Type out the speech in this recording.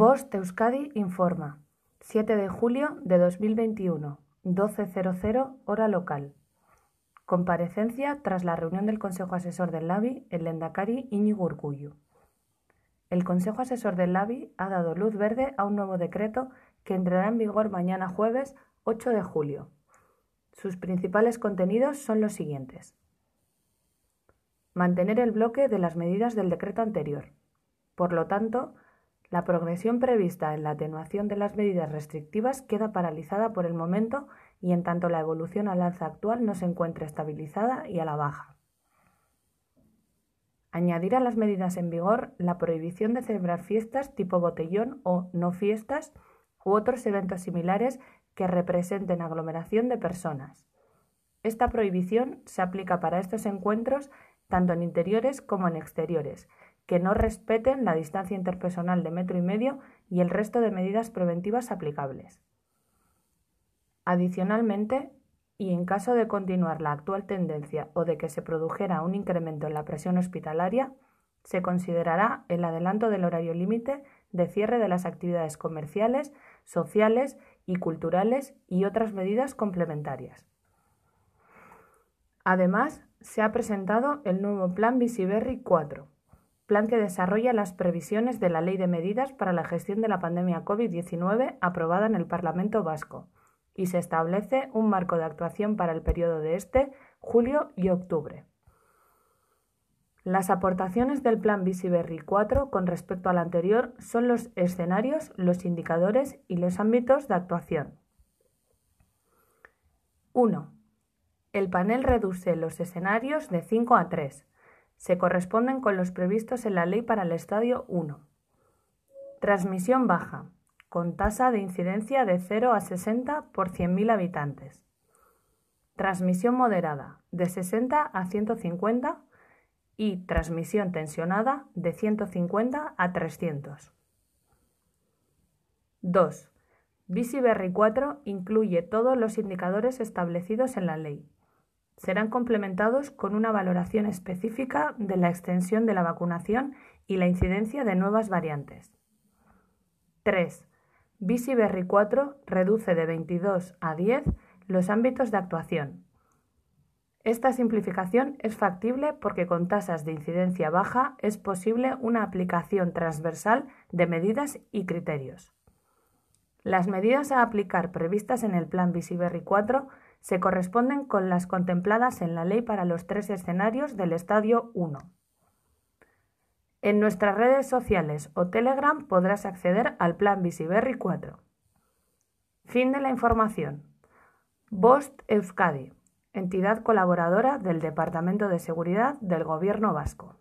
Bost Euskadi informa. 7 de julio de 2021, 12.00 hora local. Comparecencia tras la reunión del Consejo Asesor del LABI en Lendakari Íñigo Urcullu. El Consejo Asesor del LABI ha dado luz verde a un nuevo decreto que entrará en vigor mañana jueves 8 de julio. Sus principales contenidos son los siguientes. Mantener el bloque de las medidas del decreto anterior. Por lo tanto, la progresión prevista en la atenuación de las medidas restrictivas queda paralizada por el momento y en tanto la evolución al alza actual no se encuentra estabilizada y a la baja. Añadir a las medidas en vigor la prohibición de celebrar fiestas tipo botellón o no fiestas u otros eventos similares que representen aglomeración de personas. Esta prohibición se aplica para estos encuentros tanto en interiores como en exteriores, que no respeten la distancia interpersonal de metro y medio y el resto de medidas preventivas aplicables. Adicionalmente, y en caso de continuar la actual tendencia o de que se produjera un incremento en la presión hospitalaria, se considerará el adelanto del horario límite de cierre de las actividades comerciales, sociales y culturales y otras medidas complementarias. Además, se ha presentado el nuevo Plan Visiberri 4, plan que desarrolla las previsiones de la Ley de Medidas para la Gestión de la Pandemia COVID-19 aprobada en el Parlamento Vasco, y se establece un marco de actuación para el periodo de este, julio y octubre. Las aportaciones del Plan Visiberri 4 con respecto al anterior son los escenarios, los indicadores y los ámbitos de actuación. 1. El panel reduce los escenarios de 5 a 3, se corresponden con los previstos en la Ley para el Estadio 1. Transmisión baja, con tasa de incidencia de 0 a 60 por 100.000 habitantes. Transmisión moderada, de 60 a 150 y transmisión tensionada de 150 a 300. 2. Visiberry 4 incluye todos los indicadores establecidos en la ley, serán complementados con una valoración específica de la extensión de la vacunación y la incidencia de nuevas variantes. 3. Berry 4 reduce de 22 a 10 los ámbitos de actuación. Esta simplificación es factible porque con tasas de incidencia baja es posible una aplicación transversal de medidas y criterios. Las medidas a aplicar previstas en el Plan Berry 4 se corresponden con las contempladas en la ley para los tres escenarios del Estadio 1. En nuestras redes sociales o Telegram podrás acceder al Plan Visiberri 4. Fin de la información. Bost Euskadi, entidad colaboradora del Departamento de Seguridad del Gobierno Vasco.